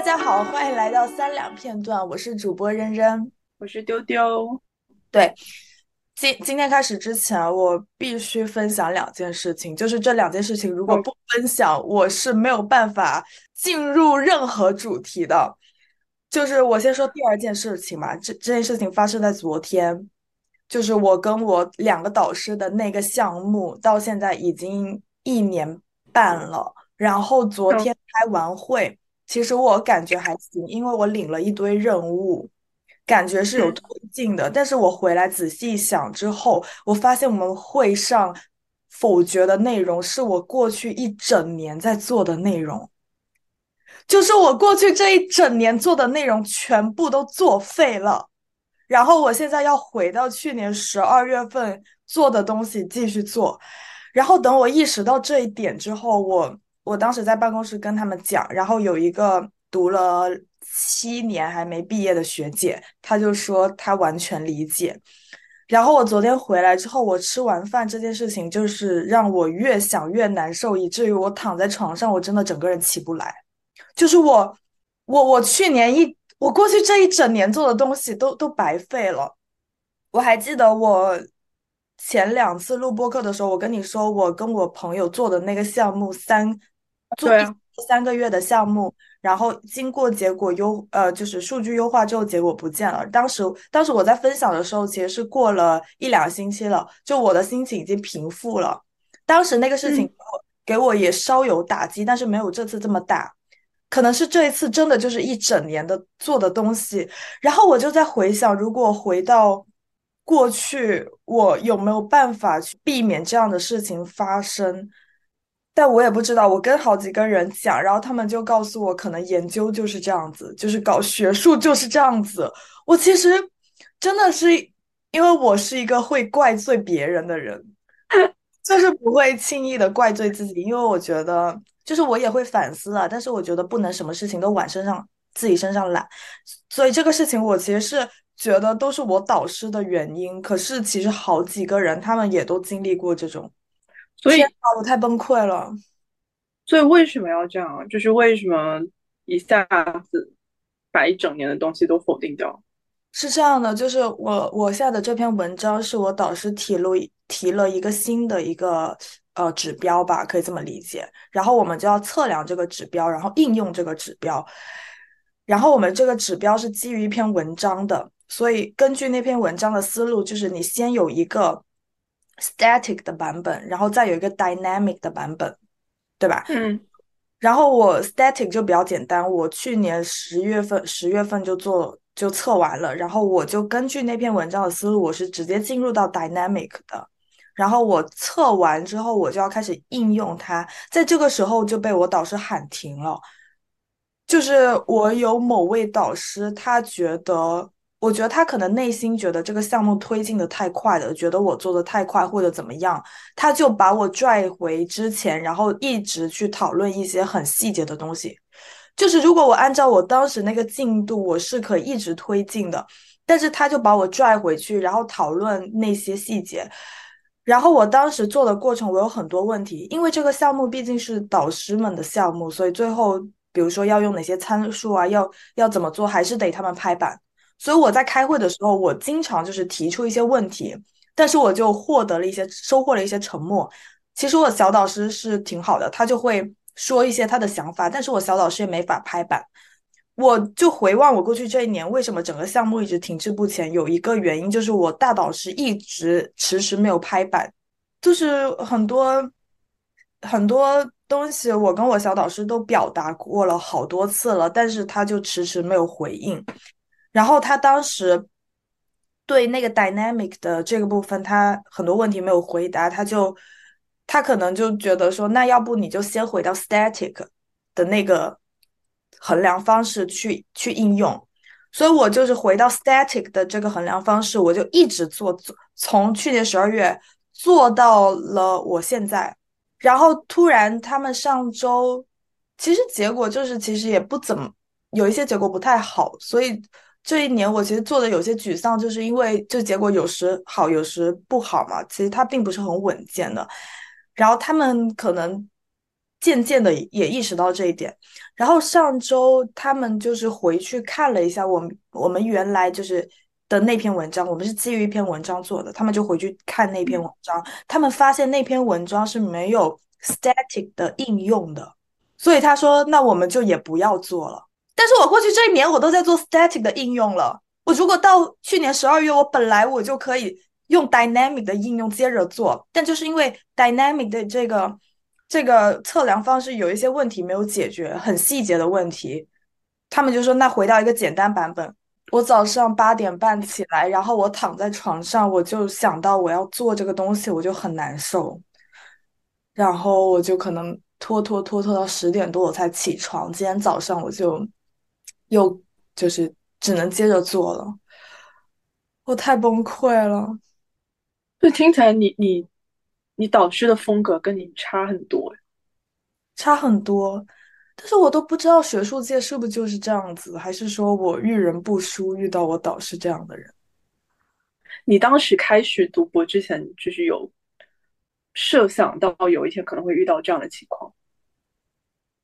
大家好，欢迎来到三两片段，我是主播扔扔，我是丢丢。对，今今天开始之前，我必须分享两件事情，就是这两件事情如果不分享，我是没有办法进入任何主题的。就是我先说第二件事情嘛，这这件事情发生在昨天，就是我跟我两个导师的那个项目，到现在已经一年半了，然后昨天开完会。其实我感觉还行，因为我领了一堆任务，感觉是有推进的。但是我回来仔细想之后，我发现我们会上否决的内容是我过去一整年在做的内容，就是我过去这一整年做的内容全部都作废了。然后我现在要回到去年十二月份做的东西继续做。然后等我意识到这一点之后，我。我当时在办公室跟他们讲，然后有一个读了七年还没毕业的学姐，她就说她完全理解。然后我昨天回来之后，我吃完饭这件事情就是让我越想越难受，以至于我躺在床上，我真的整个人起不来。就是我，我，我去年一，我过去这一整年做的东西都都白费了。我还记得我前两次录播课的时候，我跟你说我跟我朋友做的那个项目三。做三个月的项目，然后经过结果优呃，就是数据优化之后，结果不见了。当时当时我在分享的时候，其实是过了一两星期了，就我的心情已经平复了。当时那个事情给我也稍有打击，但是没有这次这么大。可能是这一次真的就是一整年的做的东西，然后我就在回想，如果回到过去，我有没有办法去避免这样的事情发生？但我也不知道，我跟好几个人讲，然后他们就告诉我，可能研究就是这样子，就是搞学术就是这样子。我其实真的是因为我是一个会怪罪别人的人，就是不会轻易的怪罪自己，因为我觉得就是我也会反思啊，但是我觉得不能什么事情都往身上自己身上揽，所以这个事情我其实是觉得都是我导师的原因。可是其实好几个人他们也都经历过这种。所以啊我太崩溃了。所以为什么要这样？就是为什么一下子把一整年的东西都否定掉？是这样的，就是我我下的这篇文章是我导师提了提了一个新的一个呃指标吧，可以这么理解。然后我们就要测量这个指标，然后应用这个指标。然后我们这个指标是基于一篇文章的，所以根据那篇文章的思路，就是你先有一个。static 的版本，然后再有一个 dynamic 的版本，对吧？嗯。然后我 static 就比较简单，我去年十月份十月份就做就测完了，然后我就根据那篇文章的思路，我是直接进入到 dynamic 的。然后我测完之后，我就要开始应用它，在这个时候就被我导师喊停了。就是我有某位导师，他觉得。我觉得他可能内心觉得这个项目推进的太快了，觉得我做的太快或者怎么样，他就把我拽回之前，然后一直去讨论一些很细节的东西。就是如果我按照我当时那个进度，我是可以一直推进的，但是他就把我拽回去，然后讨论那些细节。然后我当时做的过程，我有很多问题，因为这个项目毕竟是导师们的项目，所以最后比如说要用哪些参数啊，要要怎么做，还是得他们拍板。所以我在开会的时候，我经常就是提出一些问题，但是我就获得了一些收获了一些沉默。其实我小导师是挺好的，他就会说一些他的想法，但是我小导师也没法拍板。我就回望我过去这一年，为什么整个项目一直停滞不前？有一个原因就是我大导师一直迟迟没有拍板，就是很多很多东西我跟我小导师都表达过了好多次了，但是他就迟迟没有回应。然后他当时对那个 dynamic 的这个部分，他很多问题没有回答，他就他可能就觉得说，那要不你就先回到 static 的那个衡量方式去去应用。所以我就是回到 static 的这个衡量方式，我就一直做做，从去年十二月做到了我现在。然后突然他们上周，其实结果就是其实也不怎么，有一些结果不太好，所以。这一年我其实做的有些沮丧，就是因为就结果有时好，有时不好嘛。其实它并不是很稳健的。然后他们可能渐渐的也意识到这一点。然后上周他们就是回去看了一下我们我们原来就是的那篇文章，我们是基于一篇文章做的，他们就回去看那篇文章，他们发现那篇文章是没有 static 的应用的，所以他说那我们就也不要做了。但是我过去这一年我都在做 static 的应用了，我如果到去年十二月，我本来我就可以用 dynamic 的应用接着做，但就是因为 dynamic 的这个。这个测量方式有一些问题没有解决，很细节的问题。他们就说：“那回到一个简单版本。”我早上八点半起来，然后我躺在床上，我就想到我要做这个东西，我就很难受。然后我就可能拖拖拖拖到十点多我才起床。今天早上我就又就是只能接着做了，我太崩溃了。就听起来你你。你导师的风格跟你差很多，差很多，但是我都不知道学术界是不是就是这样子，还是说我遇人不淑，遇到我导师这样的人。你当时开始读博之前，就是有设想到有一天可能会遇到这样的情况。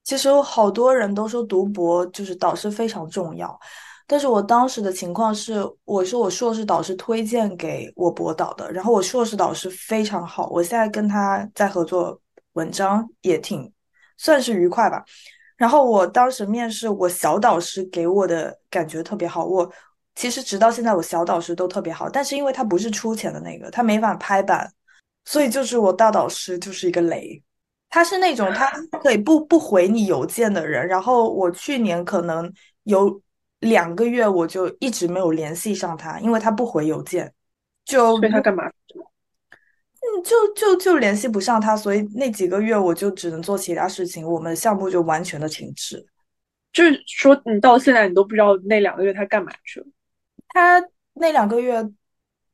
其实好多人都说读博就是导师非常重要。但是我当时的情况是，我是我硕士导师推荐给我博导的，然后我硕士导师非常好，我现在跟他在合作文章也挺算是愉快吧。然后我当时面试，我小导师给我的感觉特别好，我其实直到现在我小导师都特别好，但是因为他不是出钱的那个，他没法拍板，所以就是我大导师就是一个雷，他是那种他可以不不回你邮件的人，然后我去年可能有。两个月我就一直没有联系上他，因为他不回邮件，就所以他干嘛？嗯，就就就联系不上他，所以那几个月我就只能做其他事情，我们项目就完全的停滞。就是说，你到现在你都不知道那两个月他干嘛去了？他那两个月，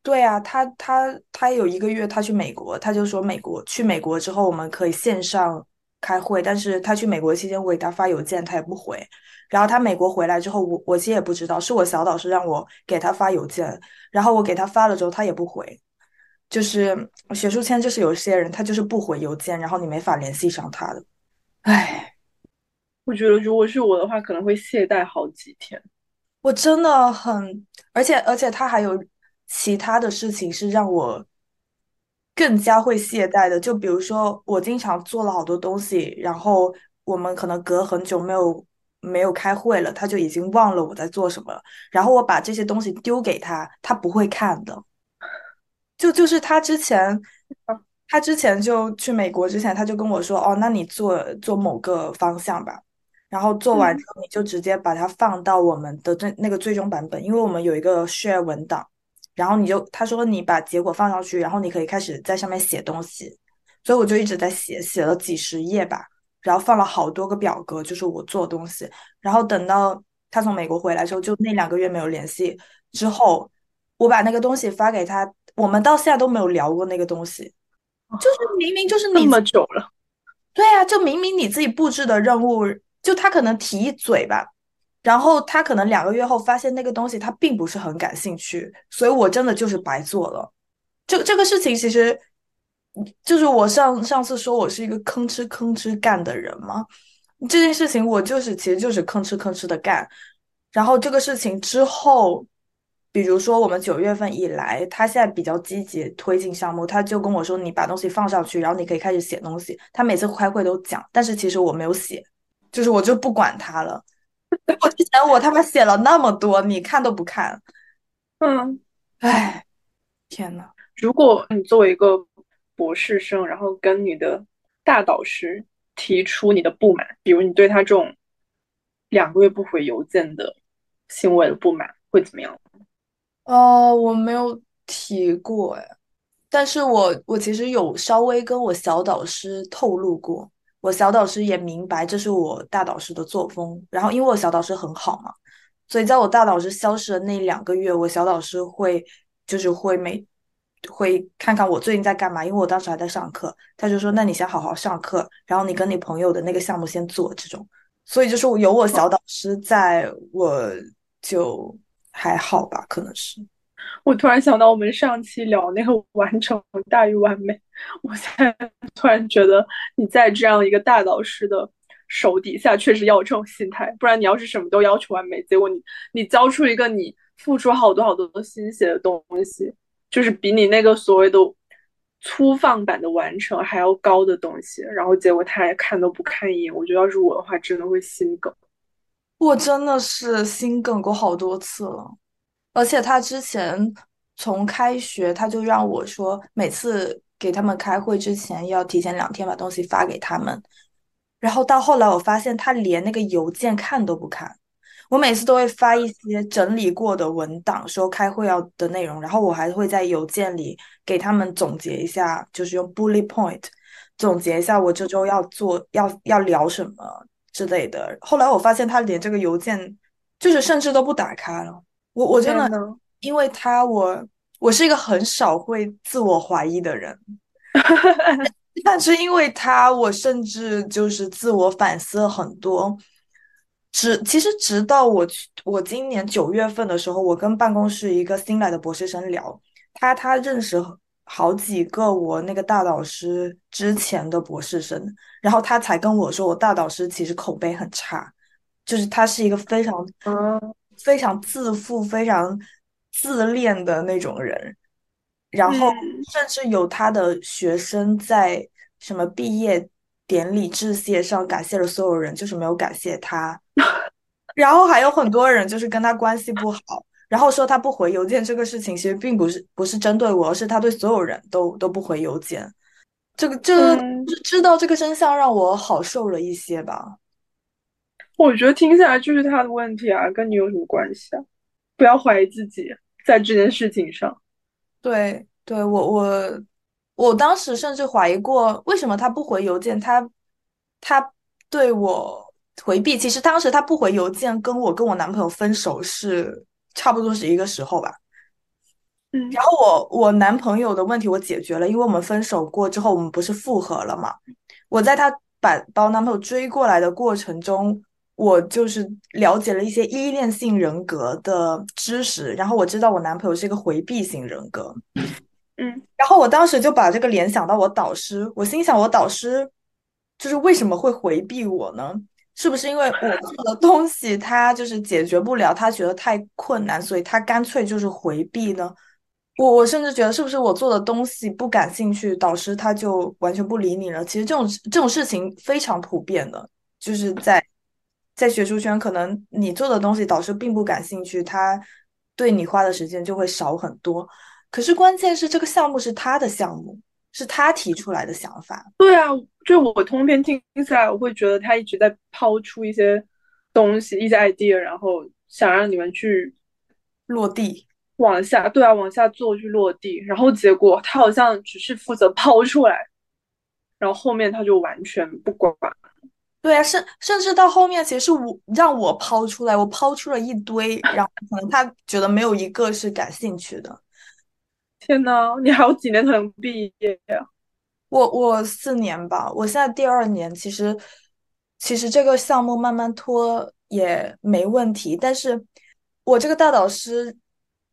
对啊，他他他有一个月他去美国，他就说美国去美国之后我们可以线上开会，但是他去美国期间我给他发邮件他也不回。然后他美国回来之后，我我其实也不知道，是我小导师让我给他发邮件，然后我给他发了之后，他也不回。就是学术圈，就是有些人他就是不回邮件，然后你没法联系上他的。唉，我觉得如果是我的话，可能会懈怠好几天。我真的很，而且而且他还有其他的事情是让我更加会懈怠的，就比如说我经常做了好多东西，然后我们可能隔很久没有。没有开会了，他就已经忘了我在做什么了。然后我把这些东西丢给他，他不会看的。就就是他之前，他之前就去美国之前，他就跟我说：“哦，那你做做某个方向吧。”然后做完之后，你就直接把它放到我们的最那个最终版本，因为我们有一个 share 文档。然后你就他说你把结果放上去，然后你可以开始在上面写东西。所以我就一直在写，写了几十页吧。然后放了好多个表格，就是我做东西。然后等到他从美国回来之后，就那两个月没有联系之后，我把那个东西发给他，我们到现在都没有聊过那个东西。就是明明就是那么久了，对啊，就明明你自己布置的任务，就他可能提一嘴吧，然后他可能两个月后发现那个东西他并不是很感兴趣，所以我真的就是白做了。这这个事情其实。就是我上上次说我是一个吭哧吭哧干的人嘛？这件事情我就是其实就是吭哧吭哧的干。然后这个事情之后，比如说我们九月份以来，他现在比较积极推进项目，他就跟我说你把东西放上去，然后你可以开始写东西。他每次开会都讲，但是其实我没有写，就是我就不管他了。我之前我他妈写了那么多，你看都不看。嗯，唉，天呐，如果你作为一个。博士生，然后跟你的大导师提出你的不满，比如你对他这种两个月不回邮件的行为的不满，会怎么样？哦，我没有提过哎，但是我我其实有稍微跟我小导师透露过，我小导师也明白这是我大导师的作风。然后因为我小导师很好嘛，所以在我大导师消失的那两个月，我小导师会就是会每。会看看我最近在干嘛，因为我当时还在上课，他就说：“那你先好好上课，然后你跟你朋友的那个项目先做这种。”所以就是有我小导师在，我就还好吧，可能是。我突然想到，我们上期聊那个完成大于完美，我现在突然觉得你在这样一个大导师的手底下，确实要有这种心态，不然你要是什么都要求完美，结果你你交出一个你付出好多好多心血的东西，就是比你那个所谓的粗放版的完成还要高的东西，然后结果他还看都不看一眼，我觉得要是我的话，真的会心梗。我真的是心梗过好多次了。而且他之前从开学他就让我说，每次给他们开会之前要提前两天把东西发给他们。然后到后来我发现他连那个邮件看都不看，我每次都会发一些整理过的文档，说开会要的内容，然后我还会在邮件里给他们总结一下，就是用 bullet point 总结一下我这周要做要要聊什么之类的。后来我发现他连这个邮件就是甚至都不打开了。我我真的，因为他我我是一个很少会自我怀疑的人，但是因为他，我甚至就是自我反思了很多。直其实直到我去我今年九月份的时候，我跟办公室一个新来的博士生聊，他他认识好几个我那个大导师之前的博士生，然后他才跟我说，我大导师其实口碑很差，就是他是一个非常嗯。非常自负、非常自恋的那种人，然后甚至有他的学生在什么毕业典礼致谢上感谢了所有人，就是没有感谢他。然后还有很多人就是跟他关系不好，然后说他不回邮件这个事情，其实并不是不是针对我，而是他对所有人都都不回邮件。这个这个知道这个真相让我好受了一些吧。我觉得听下来就是他的问题啊，跟你有什么关系啊？不要怀疑自己在这件事情上。对，对我我我当时甚至怀疑过，为什么他不回邮件？他他对我回避。其实当时他不回邮件，跟我跟我男朋友分手是差不多是一个时候吧。嗯。然后我我男朋友的问题我解决了，因为我们分手过之后，我们不是复合了嘛？我在他把把我男朋友追过来的过程中。我就是了解了一些依恋性人格的知识，然后我知道我男朋友是一个回避型人格，嗯，然后我当时就把这个联想到我导师，我心想我导师就是为什么会回避我呢？是不是因为我做的东西他就是解决不了，他觉得太困难，所以他干脆就是回避呢？我我甚至觉得是不是我做的东西不感兴趣，导师他就完全不理你了？其实这种这种事情非常普遍的，就是在。在学术圈，可能你做的东西导师并不感兴趣，他对你花的时间就会少很多。可是关键是这个项目是他的项目，是他提出来的想法。对啊，就我通篇听下来，我会觉得他一直在抛出一些东西，一些 idea，然后想让你们去落地，往下，对啊，往下做去落地。然后结果他好像只是负责抛出来，然后后面他就完全不管。对啊，甚甚至到后面，其实是我让我抛出来，我抛出了一堆，然后可能他觉得没有一个是感兴趣的。天呐，你还有几年才能毕业呀？我我四年吧，我现在第二年，其实其实这个项目慢慢拖也没问题，但是我这个大导师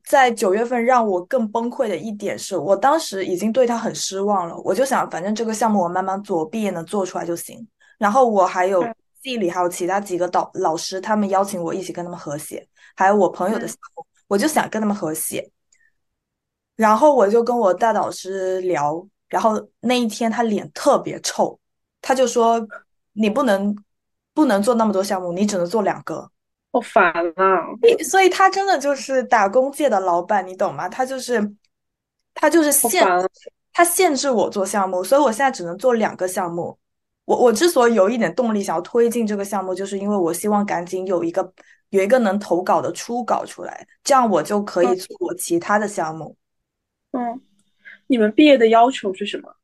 在九月份让我更崩溃的一点是，我当时已经对他很失望了，我就想，反正这个项目我慢慢做，毕业能做出来就行。然后我还有系里还有其他几个导老师，他们邀请我一起跟他们合写，还有我朋友的项目，我就想跟他们合写。然后我就跟我大导师聊，然后那一天他脸特别臭，他就说你不能不能做那么多项目，你只能做两个。好烦啊！所以他真的就是打工界的老板，你懂吗？他就是他就是限他限制我做项目，所以我现在只能做两个项目。我我之所以有一点动力想要推进这个项目，就是因为我希望赶紧有一个有一个能投稿的初稿出来，这样我就可以做其他的项目。嗯，你们毕业的要求是什么？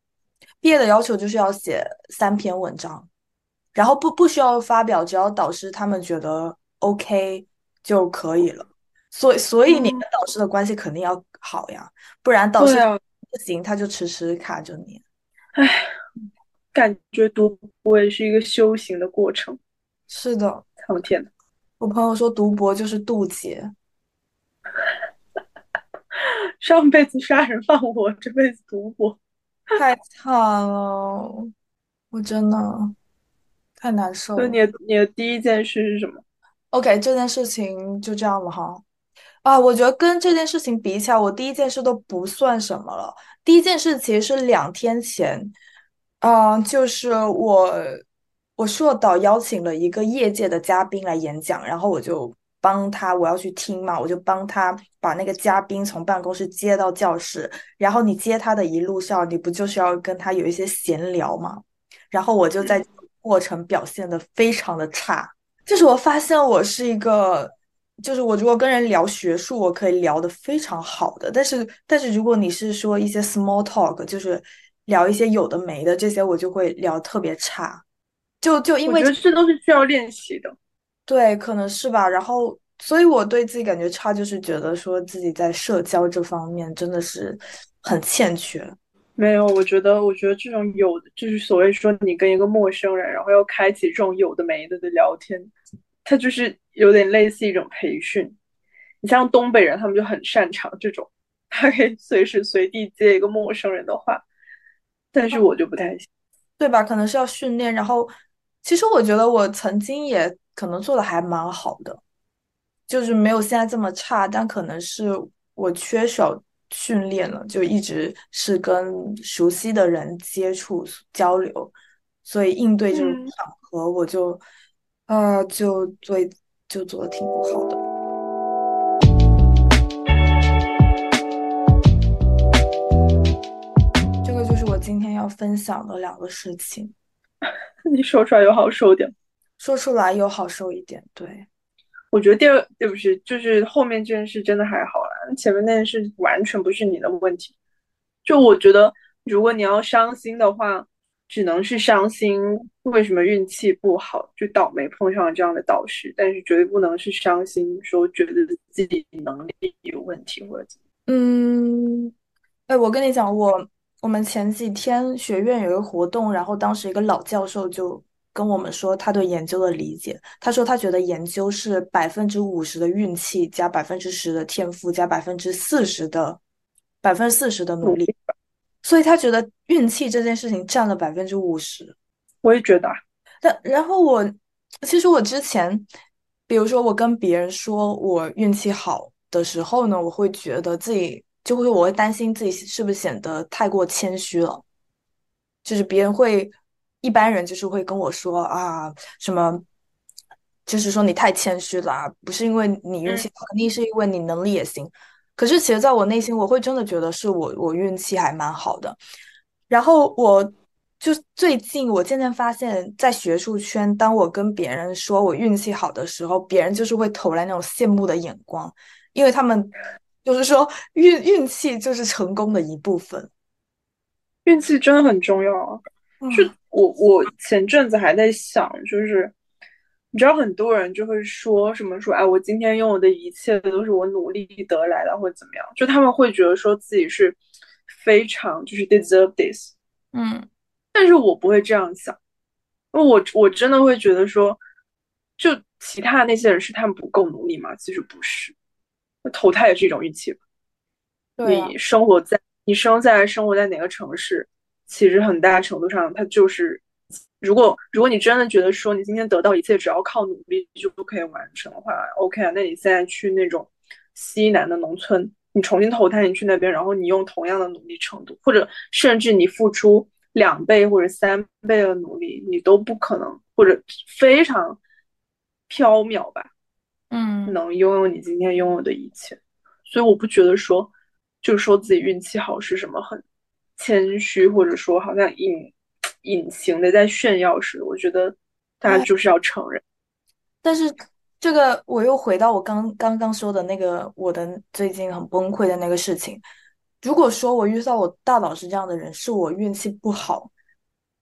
毕业的要求就是要写三篇文章，然后不不需要发表，只要导师他们觉得 OK 就可以了。所以所以你跟导师的关系肯定要好呀，不然导师不行，他就迟迟卡着你。唉。感觉读博也是一个修行的过程。是的，我天呐，我朋友说读博就是渡劫。上辈子杀人放火，这辈子读博，太惨了，我真的太难受了。所以你的你的第一件事是什么？OK，这件事情就这样了哈。啊，我觉得跟这件事情比起来，我第一件事都不算什么了。第一件事其实是两天前，啊、就是我我硕导邀请了一个业界的嘉宾来演讲，然后我就帮他，我要去听嘛，我就帮他把那个嘉宾从办公室接到教室，然后你接他的一路上，你不就是要跟他有一些闲聊嘛？然后我就在这个过程表现的非常的差。就是我发现我是一个，就是我如果跟人聊学术，我可以聊得非常好的，但是但是如果你是说一些 small talk，就是聊一些有的没的这些，我就会聊特别差，就就因为这都是需要练习的。对，可能是吧。然后，所以我对自己感觉差，就是觉得说自己在社交这方面真的是很欠缺。没有，我觉得，我觉得这种有的，就是所谓说你跟一个陌生人，然后要开启这种有的没的的聊天，它就是有点类似一种培训。你像东北人，他们就很擅长这种，他可以随时随地接一个陌生人的话，但是我就不太行。对吧？可能是要训练。然后，其实我觉得我曾经也可能做的还蛮好的，就是没有现在这么差，但可能是我缺少训练了，就一直是跟熟悉的人接触交流，所以应对这种嗯场合，我就呃就做就做的挺不好的。今天要分享的两个事情。你说出来有好受点。说出来有好受一点，对，我觉得第二，对不起，就是后面这件事真的还好啦，前面那件事完全不是你的问题。就我觉得，如果你要伤心的话，只能是伤心为什么运气不好，就倒霉碰上了这样的导师，但是绝对不能是伤心说觉得自己能力有问题或者怎么。嗯，哎，我跟你讲，我我们前几天学院有一个活动，然后当时一个老教授就跟我们说他对研究的理解，他说他觉得研究是百分之五十的运气加百分之十的天赋加百分之四十的百分之四十的努力，所以他觉得运气这件事情占了百分之五十。我也觉得啊，但然后我其实我之前，比如说我跟别人说我运气好的时候呢，我会觉得自己就会我会担心自己是不是显得太过谦虚了，就是别人会一般人就是会跟我说啊什么，就是说你太谦虚了啊，不是因为你运气好，肯定是因为你能力也行。可是其实在我内心，我会真的觉得是我我运气还蛮好的。然后我就最近我渐渐发现，在学术圈，当我跟别人说我运气好的时候，别人就是会投来那种羡慕的眼光，因为他们就是说运运气就是成功的一部分。运气真的很重要啊。是嗯我我前阵子还在想，就是你知道很多人就会说什么说，哎，我今天拥有的一切都是我努力得来的，或者怎么样，就他们会觉得说自己是非常就是 deserve this，嗯但是我不会这样想，因为我我真的会觉得说，就其他那些人是他们不够努力吗？其实不是，投胎也是一种运气吧。对啊，你生活在你生在生活在哪个城市，其实很大程度上它就是，如果如果你真的觉得说你今天得到一切只要靠努力就可以完成的话，OK 啊，那你现在去那种西南的农村，你重新投胎，你去那边，然后你用同样的努力程度，或者甚至你付出两倍或者三倍的努力，你都不可能，或者非常缥缈吧，嗯能拥有你今天拥有的一切。所以我不觉得说，就说自己运气好是什么很谦虚，或者说好像隐隐形的在炫耀似的。我觉得大家就是要承认，但是这个我又回到我刚刚刚说的那个我的最近很崩溃的那个事情。如果说我遇到我大老师这样的人，是我运气不好，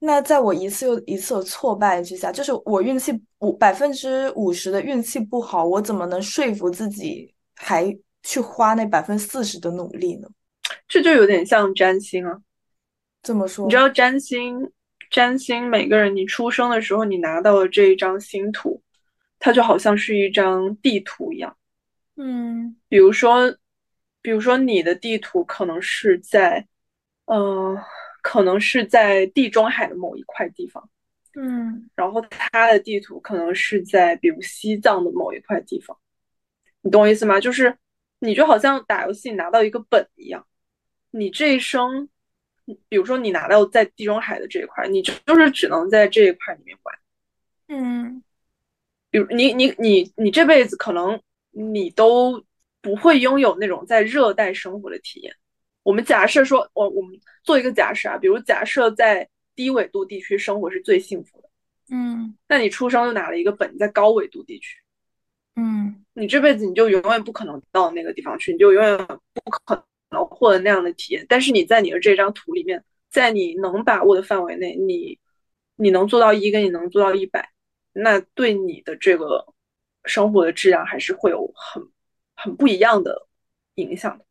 那在我一次又一次的挫败之下，就是我运气五百分之五十的运气不好，我怎么能说服自己还去花那百分之四十的努力呢？这就有点像占星啊。怎么说，你知道占星，占星每个人你出生的时候你拿到的这一张星图，它就好像是一张地图一样。嗯比如说，比如说你的地图可能是在，嗯，可能是在地中海的某一块地方，嗯然后他的地图可能是在比如西藏的某一块地方，你懂我意思吗？就是你就好像打游戏拿到一个本一样，你这一生，比如说你拿到在地中海的这一块，你就是只能在这一块里面玩。嗯比如你你你你这辈子可能你都不会拥有那种在热带生活的体验。我们假设说，我我们做一个假设啊，比如假设在低纬度地区生活是最幸福的，嗯那你出生就拿了一个本在高纬度地区，嗯你这辈子你就永远不可能到那个地方去，你就永远不可能获得那样的体验。但是你在你的这张图里面，在你能把握的范围内，你你能做到一，跟你能做到一百，那对你的这个生活的质量还是会有很很不一样的影响的。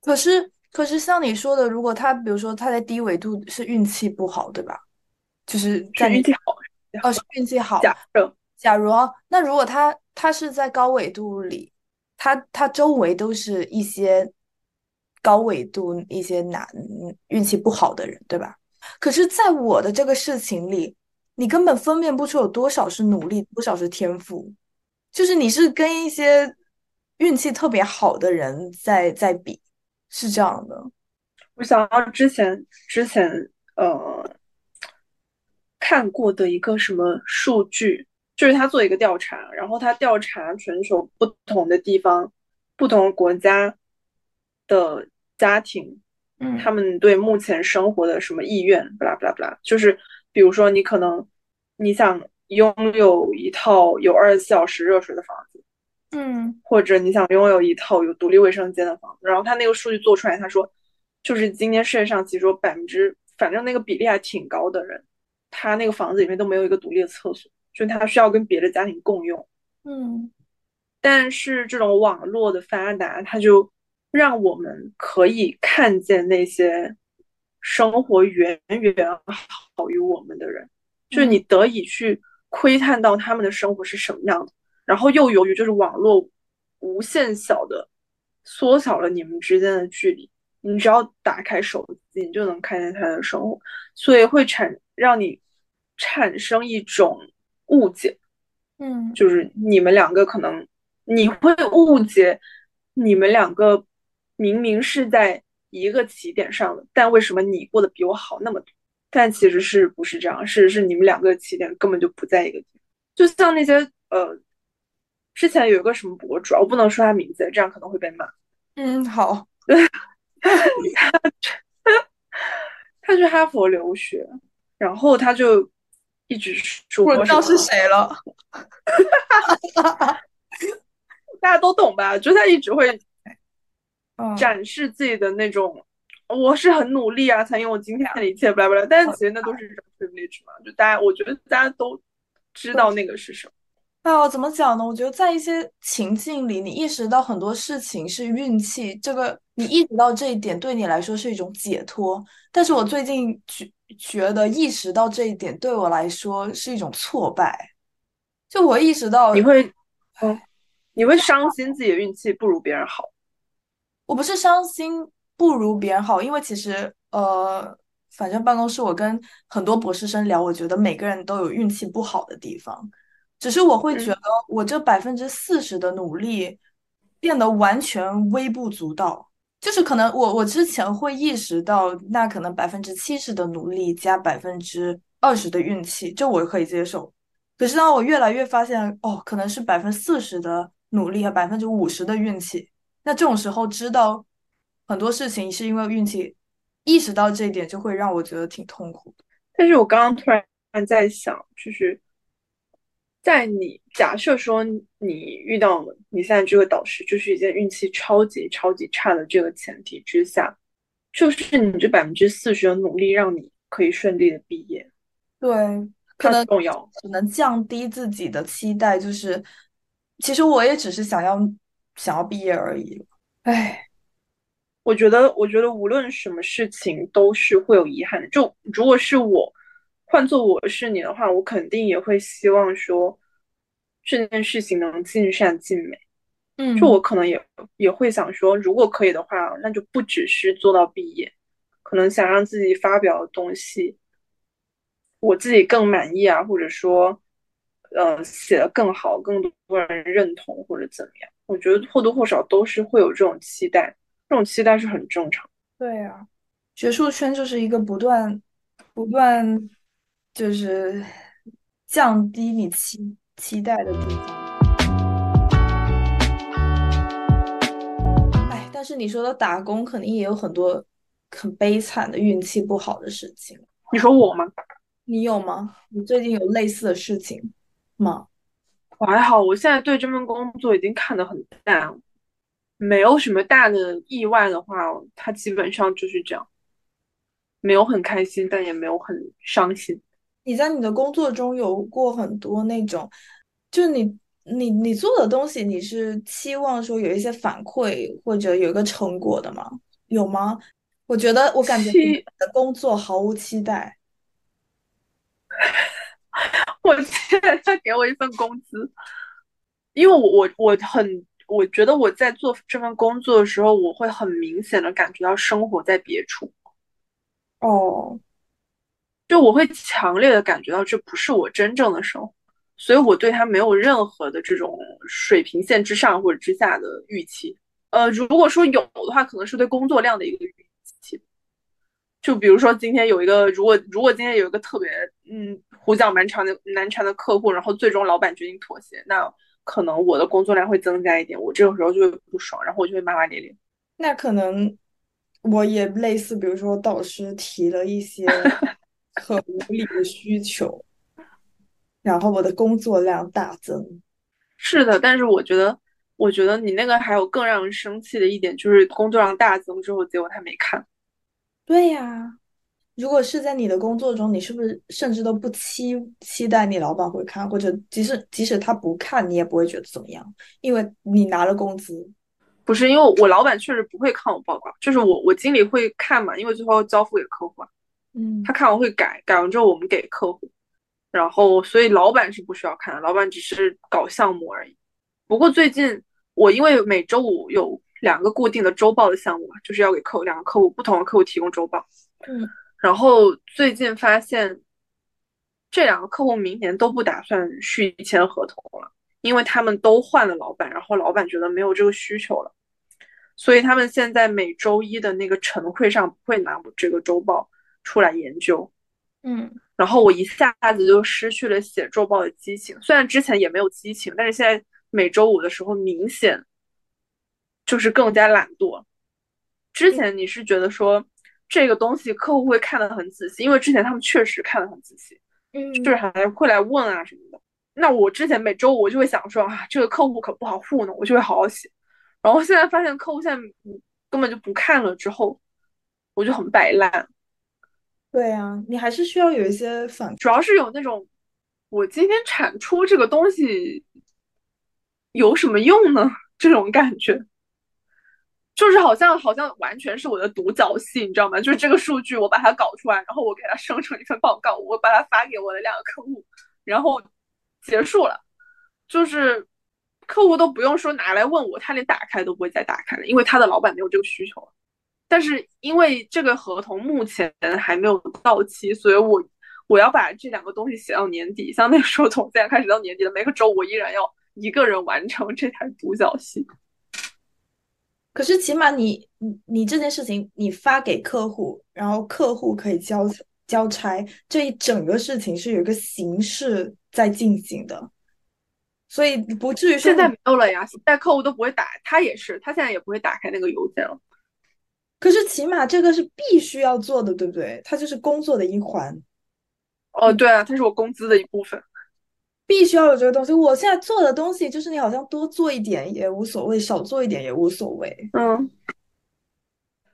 可是可是像你说的，如果他比如说他在低纬度是运气不好，对吧？就是在运气好，哦是运气好。假设假如啊，那如果他他是在高纬度里，他他周围都是一些高纬度一些难运气不好的人，对吧？可是，在我的这个事情里，你根本分辨不出有多少是努力，多少是天赋，就是你是跟一些运气特别好的人在在比，是这样的。我想到之前之前呃看过的一个什么数据，就是他做一个调查，然后他调查全球不同的地方、不同国家的家庭，嗯他们对目前生活的什么意愿，不啦不啦不啦，就是比如说你可能你想拥有一套有二十四小时热水的房子，嗯或者你想拥有一套有独立卫生间的房子，然后他那个数据做出来，他说，就是今天世界上其实有百分之，反正那个比例还挺高的人，他那个房子里面都没有一个独立的厕所，就是他需要跟别的家庭共用。嗯但是这种网络的发达，它就让我们可以看见那些生活远远好于我们的人，就是你得以去窥探到他们的生活是什么样的。然后又由于就是网络无限小的缩小了你们之间的距离，你只要打开手机，你就能看见他的生活，所以会产让你产生一种误解，嗯就是你们两个可能你会误解你们两个明明是在一个起点上的，但为什么你过得比我好那么多？但其实是不是这样？事实是你们两个起点根本就不在一个地方。就像那些呃，之前有一个什么博主啊，我不能说他名字，这样可能会被骂。嗯，好，他去哈佛留学，然后他就一直说我知道是谁了。大家都懂吧？就他一直会嗯展示自己的那种，我是很努力啊，才拥有今天的一切，巴拉巴拉。但是其实那都是一种 privilege 嘛，就大家，我觉得大家都知道那个是什么。哎呀，怎么讲呢？我觉得在一些情境里，你意识到很多事情是运气，这个你意识到这一点对你来说是一种解脱。但是我最近觉觉得意识到这一点对我来说是一种挫败。就我意识到，你会，嗯，你会伤心自己的运气不如别人好。我不是伤心不如别人好，因为其实呃，反正办公室我跟很多博士生聊，我觉得每个人都有运气不好的地方，只是我会觉嗯得我这百分之四十的努力变得完全微不足道。就是可能我我之前会意识到，那可能百分之七十的努力加百分之二十的运气，这我可以接受。可是当我越来越发现，哦，可能是百分之四十的努力和百分之五十的运气，那这种时候知道很多事情是因为运气，意识到这一点就会让我觉得挺痛苦的。但是我刚刚突然在想，就是在你假设说你遇到了你现在这个导师就是一件运气超级超级差的这个前提之下，就是你这百分之四十的努力让你可以顺利的毕业，对，可能重要。只能降低自己的期待，就是其实我也只是想要想要毕业而已。唉，我觉得，我觉得无论什么事情都是会有遗憾的。就如果是我，换做我是你的话，我肯定也会希望说这件事情能尽善尽美。嗯，就我可能也也会想说，如果可以的话，那就不只是做到毕业，可能想让自己发表的东西，我自己更满意啊，或者说，呃，写的更好，更多人认同或者怎么样。我觉得或多或少都是会有这种期待，这种期待是很正常。对啊，学术圈就是一个不断不断就是降低你期期待的地方。哎，但是你说的打工肯定也有很多很悲惨的运气不好的事情。你说我吗？你有吗？你最近有类似的事情吗？我还好，我现在对这份工作已经看得很淡了，没有什么大的意外的话，它基本上就是这样，没有很开心，但也没有很伤心。你在你的工作中有过很多那种，就你你你做的东西，你是期望说有一些反馈或者有一个成果的吗？有吗？我觉得我感觉你的工作毫无期待。我现在他给我一份工资，因为我我我很我觉得我在做这份工作的时候，我会很明显的感觉到生活在别处。哦，就我会强烈的感觉到这不是我真正的生活，所以我对他没有任何的这种水平线之上或者之下的预期。呃，如果说有的话，可能是对工作量的一个预期。就比如说今天有一个，如果如果今天有一个特别嗯胡搅蛮缠的难缠的客户，然后最终老板决定妥协，那可能我的工作量会增加一点，我这个时候就会不爽，然后我就会骂骂咧咧。那可能我也类似，比如说导师提了一些很无理的需求，然后我的工作量大增。是的，但是我觉得，我觉得你那个还有更让人生气的一点，就是工作量大增之后，结果他没看。对呀，如果是在你的工作中，你是不是甚至都不期期待你老板会看，或者即使即使他不看，你也不会觉得怎么样，因为你拿了工资。不是因为我老板确实不会看我报告，就是我我经理会看嘛，因为最后交付给客户啊。嗯，他看完会改，改完之后我们给客户，然后所以老板是不需要看的，老板只是搞项目而已。不过最近我因为每周五有。两个固定的周报的项目嘛，就是要给客户两个客户不同的客户提供周报。嗯，然后最近发现，这两个客户明年都不打算续签合同了，因为他们都换了老板，然后老板觉得没有这个需求了，所以他们现在每周一的那个晨会上不会拿我这个周报出来研究。嗯，然后我一下子就失去了写周报的激情，虽然之前也没有激情，但是现在每周五的时候明显。就是更加懒惰。之前你是觉得说这个东西客户会看得很仔细，因为之前他们确实看得很仔细，嗯，就是还会来问啊什么的。那我之前每周五我就会想说啊，这个客户可不好糊弄，我就会好好写。然后现在发现客户现在根本就不看了，之后我就很摆烂。对啊，你还是需要有一些反，主要是有那种我今天产出这个东西有什么用呢？这种感觉。就是好像好像完全是我的独角戏，你知道吗？就是这个数据我把它搞出来，然后我给它生成一份报告，我把它发给我的两个客户，然后结束了。就是客户都不用说拿来问我，他连打开都不会再打开了，因为他的老板没有这个需求。但是因为这个合同目前还没有到期，所以我我要把这两个东西写到年底。像那个时候从现在开始到年底的每个周，我依然要一个人完成这台独角戏。可是起码你你你这件事情你发给客户，然后客户可以交交差，这一整个事情是有一个形式在进行的，所以不至于现在没有了呀。现在客户都不会打，他也是，他现在也不会打开那个邮件了。可是起码这个是必须要做的，对不对？它就是工作的一环。哦，对啊，它是我工资的一部分。必须要有这个东西。我现在做的东西，就是你好像多做一点也无所谓，少做一点也无所谓。嗯，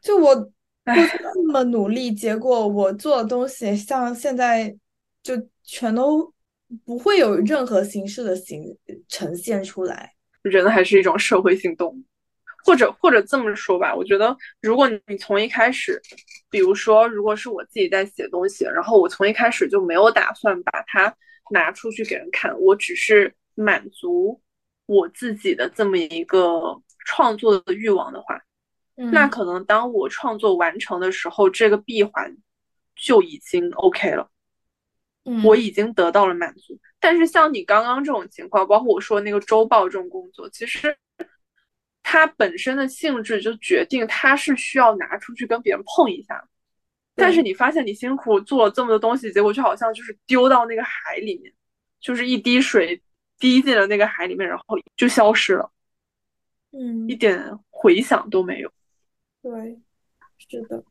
就我我那么努力，结果我做的东西，像现在就全都不会有任何形式的形呈现出来。人还是一种社会性动物，或者或者这么说吧，我觉得如果你从一开始，比如说如果是我自己在写东西，然后我从一开始就没有打算把它。拿出去给人看，我只是满足我自己的这么一个创作的欲望的话，那可能当我创作完成的时候，这个闭环就已经 OK 了，我已经得到了满足。但是像你刚刚这种情况，包括我说那个周报这种工作，其实它本身的性质就决定它是需要拿出去跟别人碰一下。但是你发现你辛苦做了这么多东西，结果就好像就是丢到那个海里面，就是一滴水滴进了那个海里面，然后就消失了，嗯，一点回响都没有。对，是的，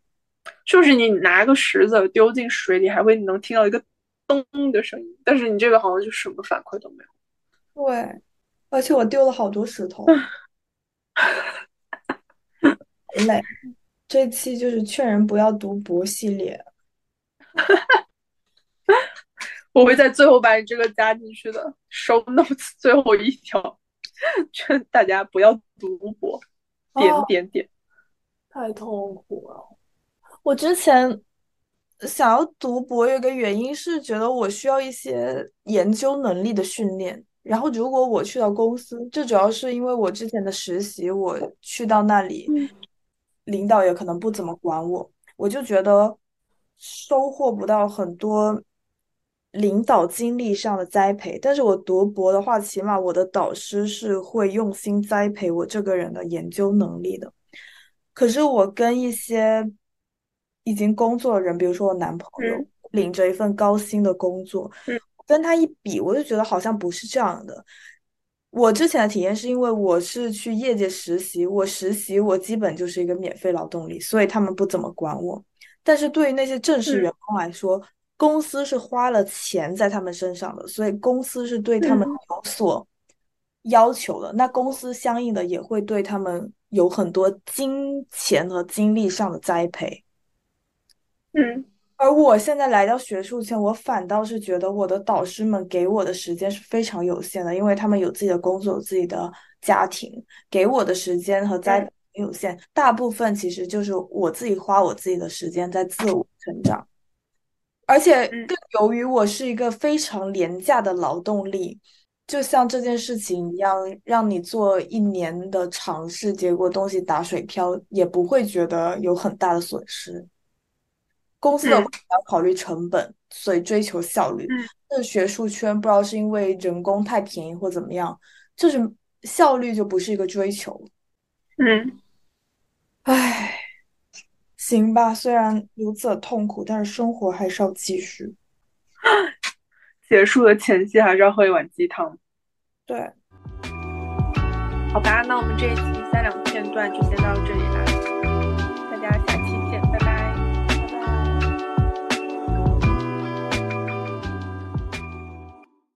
就是你拿个石子丢进水里，还会能听到一个咚的声音，但是你这个好像就什么反馈都没有。对，而且我丢了好多石头，累。这期就是劝人不要读博系列，我会在最后把你这个加进去的。Show notes 最后一条，劝大家不要读博，点点点，太痛苦了。我之前想要读博，有个原因是觉得我需要一些研究能力的训练。然后如果我去到公司，这主要是因为我之前的实习，我去到那里。领导也可能不怎么管我，我就觉得收获不到很多领导经历上的栽培。但是我读博的话，起码我的导师是会用心栽培我这个人的研究能力的。可是我跟一些已经工作的人，比如说我男朋友，领着一份高薪的工作，跟他一比，我就觉得好像不是这样的。我之前的体验是因为我是去业界实习，我实习我基本就是一个免费劳动力，所以他们不怎么管我。但是对于那些正式员工来说，公司是花了钱在他们身上的，所以公司是对他们有所要求的。那公司相应的也会对他们有很多金钱和精力上的栽培。嗯。而我现在来到学术圈，我反倒是觉得我的导师们给我的时间是非常有限的，因为他们有自己的工作、有自己的家庭，给我的时间和栽培有限。大部分其实就是我自己花我自己的时间在自我成长，而且更由于我是一个非常廉价的劳动力，就像这件事情一样，让你做一年的尝试，结果东西打水漂，也不会觉得有很大的损失。公司的话要考虑成本，所以追求效率。但学术圈不知道是因为人工太便宜或怎么样，就是效率就不是一个追求。嗯，唉，行吧，虽然如此痛苦，但是生活还是要继续。结束的前夕还是要喝一碗鸡汤。对，好吧，那我们这一期三两片段就先到这里啦。